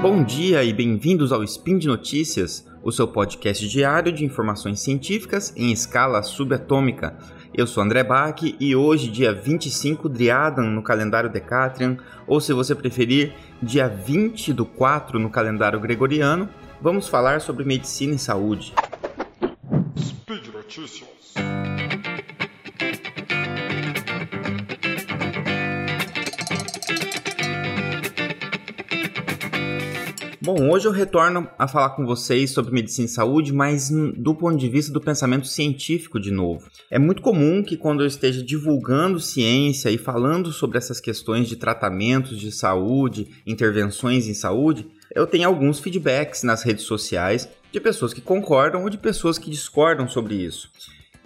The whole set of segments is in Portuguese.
Bom dia e bem-vindos ao Spin de Notícias, o seu podcast diário de informações científicas em escala subatômica. Eu sou André Bach e hoje, dia 25 Driadan no calendário Decatrian, ou se você preferir, dia 20 do 4 no calendário gregoriano, vamos falar sobre medicina e saúde. Speed Notícias. Bom, hoje eu retorno a falar com vocês sobre medicina e saúde, mas do ponto de vista do pensamento científico de novo. É muito comum que quando eu esteja divulgando ciência e falando sobre essas questões de tratamentos de saúde, intervenções em saúde, eu tenha alguns feedbacks nas redes sociais de pessoas que concordam ou de pessoas que discordam sobre isso.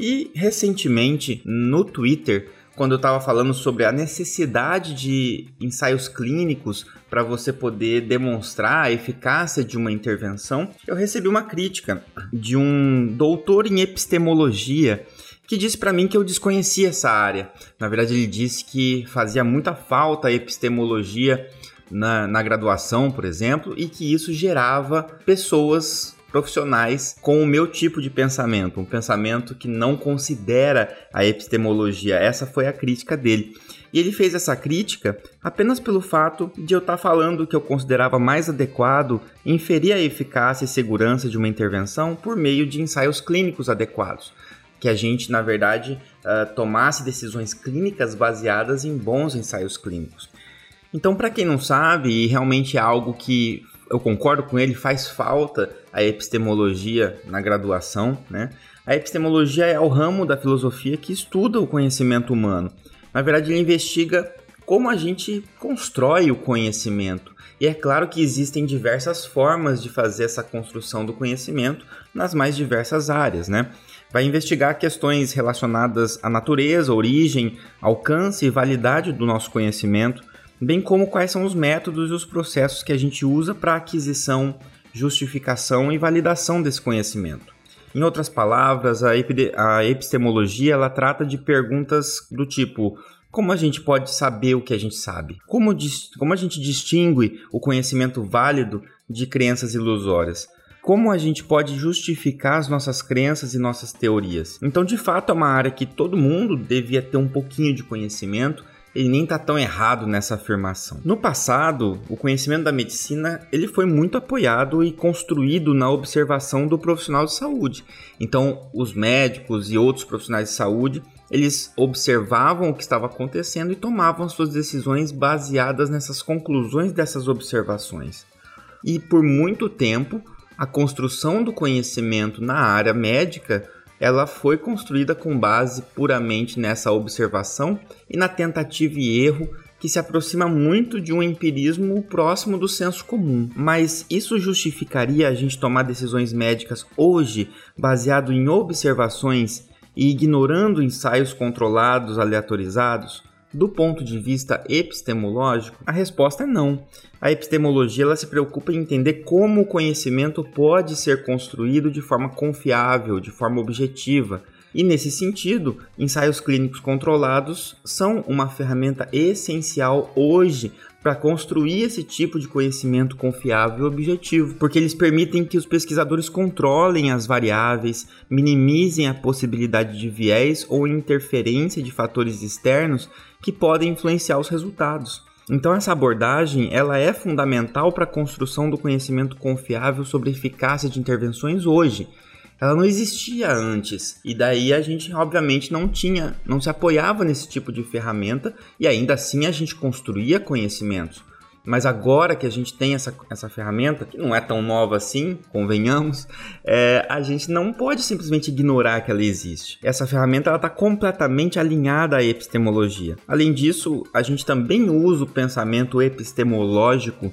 E recentemente no Twitter quando eu estava falando sobre a necessidade de ensaios clínicos para você poder demonstrar a eficácia de uma intervenção, eu recebi uma crítica de um doutor em epistemologia que disse para mim que eu desconhecia essa área. Na verdade, ele disse que fazia muita falta a epistemologia na, na graduação, por exemplo, e que isso gerava pessoas profissionais com o meu tipo de pensamento, um pensamento que não considera a epistemologia. Essa foi a crítica dele. E ele fez essa crítica apenas pelo fato de eu estar falando que eu considerava mais adequado inferir a eficácia e segurança de uma intervenção por meio de ensaios clínicos adequados. Que a gente, na verdade, uh, tomasse decisões clínicas baseadas em bons ensaios clínicos. Então, para quem não sabe, e realmente é algo que eu concordo com ele, faz falta a epistemologia na graduação, né? A epistemologia é o ramo da filosofia que estuda o conhecimento humano. Na verdade, ele investiga como a gente constrói o conhecimento. E é claro que existem diversas formas de fazer essa construção do conhecimento nas mais diversas áreas, né? Vai investigar questões relacionadas à natureza, origem, alcance e validade do nosso conhecimento, bem como quais são os métodos e os processos que a gente usa para aquisição, justificação e validação desse conhecimento. Em outras palavras, a, a epistemologia ela trata de perguntas do tipo: como a gente pode saber o que a gente sabe? Como, como a gente distingue o conhecimento válido de crenças ilusórias? Como a gente pode justificar as nossas crenças e nossas teorias? Então, de fato, é uma área que todo mundo devia ter um pouquinho de conhecimento ele nem está tão errado nessa afirmação. No passado, o conhecimento da medicina ele foi muito apoiado e construído na observação do profissional de saúde. Então, os médicos e outros profissionais de saúde eles observavam o que estava acontecendo e tomavam suas decisões baseadas nessas conclusões dessas observações. E por muito tempo, a construção do conhecimento na área médica ela foi construída com base puramente nessa observação e na tentativa e erro que se aproxima muito de um empirismo próximo do senso comum. Mas isso justificaria a gente tomar decisões médicas hoje baseado em observações e ignorando ensaios controlados aleatorizados? Do ponto de vista epistemológico, a resposta é não. A epistemologia ela se preocupa em entender como o conhecimento pode ser construído de forma confiável, de forma objetiva. E nesse sentido, ensaios clínicos controlados são uma ferramenta essencial hoje para construir esse tipo de conhecimento confiável e objetivo, porque eles permitem que os pesquisadores controlem as variáveis, minimizem a possibilidade de viés ou interferência de fatores externos que podem influenciar os resultados. Então essa abordagem, ela é fundamental para a construção do conhecimento confiável sobre eficácia de intervenções hoje. Ela não existia antes e daí a gente obviamente não tinha, não se apoiava nesse tipo de ferramenta e ainda assim a gente construía conhecimentos. Mas agora que a gente tem essa, essa ferramenta, que não é tão nova assim, convenhamos, é, a gente não pode simplesmente ignorar que ela existe. Essa ferramenta está completamente alinhada à epistemologia. Além disso, a gente também usa o pensamento epistemológico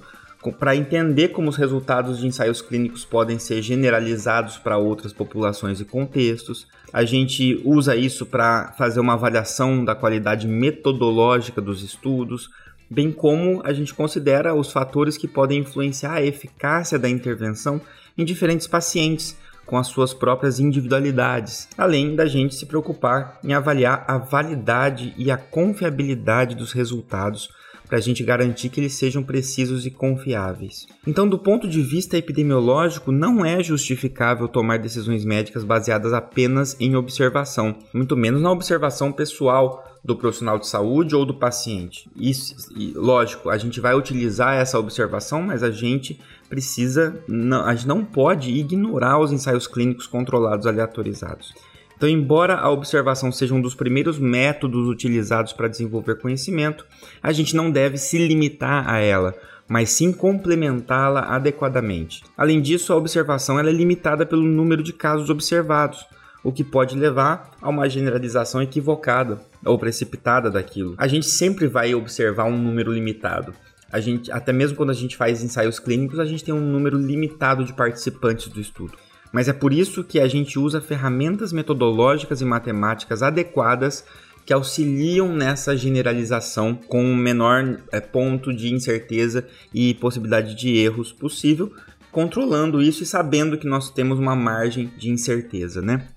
para entender como os resultados de ensaios clínicos podem ser generalizados para outras populações e contextos. A gente usa isso para fazer uma avaliação da qualidade metodológica dos estudos, bem como a gente considera os fatores que podem influenciar a eficácia da intervenção em diferentes pacientes, com as suas próprias individualidades, além da gente se preocupar em avaliar a validade e a confiabilidade dos resultados para a gente garantir que eles sejam precisos e confiáveis. Então, do ponto de vista epidemiológico, não é justificável tomar decisões médicas baseadas apenas em observação, muito menos na observação pessoal do profissional de saúde ou do paciente. Isso, lógico, a gente vai utilizar essa observação, mas a gente precisa, não, a gente não pode ignorar os ensaios clínicos controlados aleatorizados. Então, embora a observação seja um dos primeiros métodos utilizados para desenvolver conhecimento, a gente não deve se limitar a ela, mas sim complementá-la adequadamente. Além disso, a observação é limitada pelo número de casos observados, o que pode levar a uma generalização equivocada ou precipitada daquilo. A gente sempre vai observar um número limitado. A gente, até mesmo quando a gente faz ensaios clínicos, a gente tem um número limitado de participantes do estudo. Mas é por isso que a gente usa ferramentas metodológicas e matemáticas adequadas que auxiliam nessa generalização com o menor é, ponto de incerteza e possibilidade de erros possível, controlando isso e sabendo que nós temos uma margem de incerteza, né?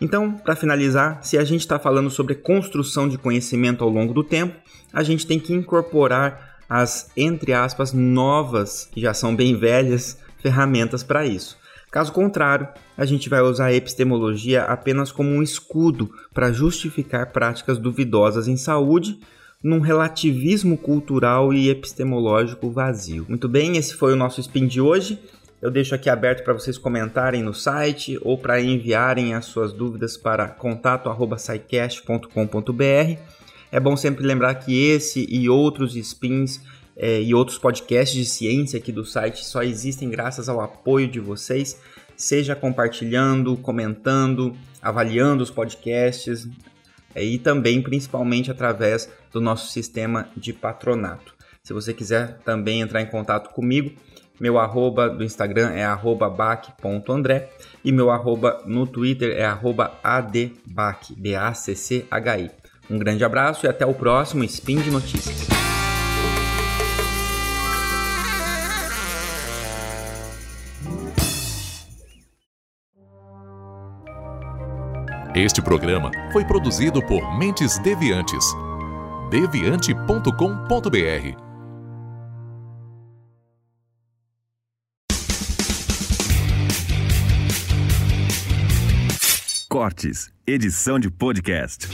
Então, para finalizar, se a gente está falando sobre construção de conhecimento ao longo do tempo, a gente tem que incorporar as, entre aspas, novas, que já são bem velhas, ferramentas para isso. Caso contrário, a gente vai usar a epistemologia apenas como um escudo para justificar práticas duvidosas em saúde, num relativismo cultural e epistemológico vazio. Muito bem, esse foi o nosso spin de hoje. Eu deixo aqui aberto para vocês comentarem no site ou para enviarem as suas dúvidas para contato@saicast.com.br. É bom sempre lembrar que esse e outros spins é, e outros podcasts de ciência aqui do site só existem graças ao apoio de vocês, seja compartilhando, comentando, avaliando os podcasts é, e também principalmente através do nosso sistema de patronato. Se você quiser também entrar em contato comigo, meu arroba do Instagram é bac.andré e meu arroba no Twitter é arroba adbac, B-A-C-C-H-I. Um grande abraço e até o próximo Spin de Notícias. Este programa foi produzido por Mentes Deviantes. deviante.com.br Cortes, edição de podcast.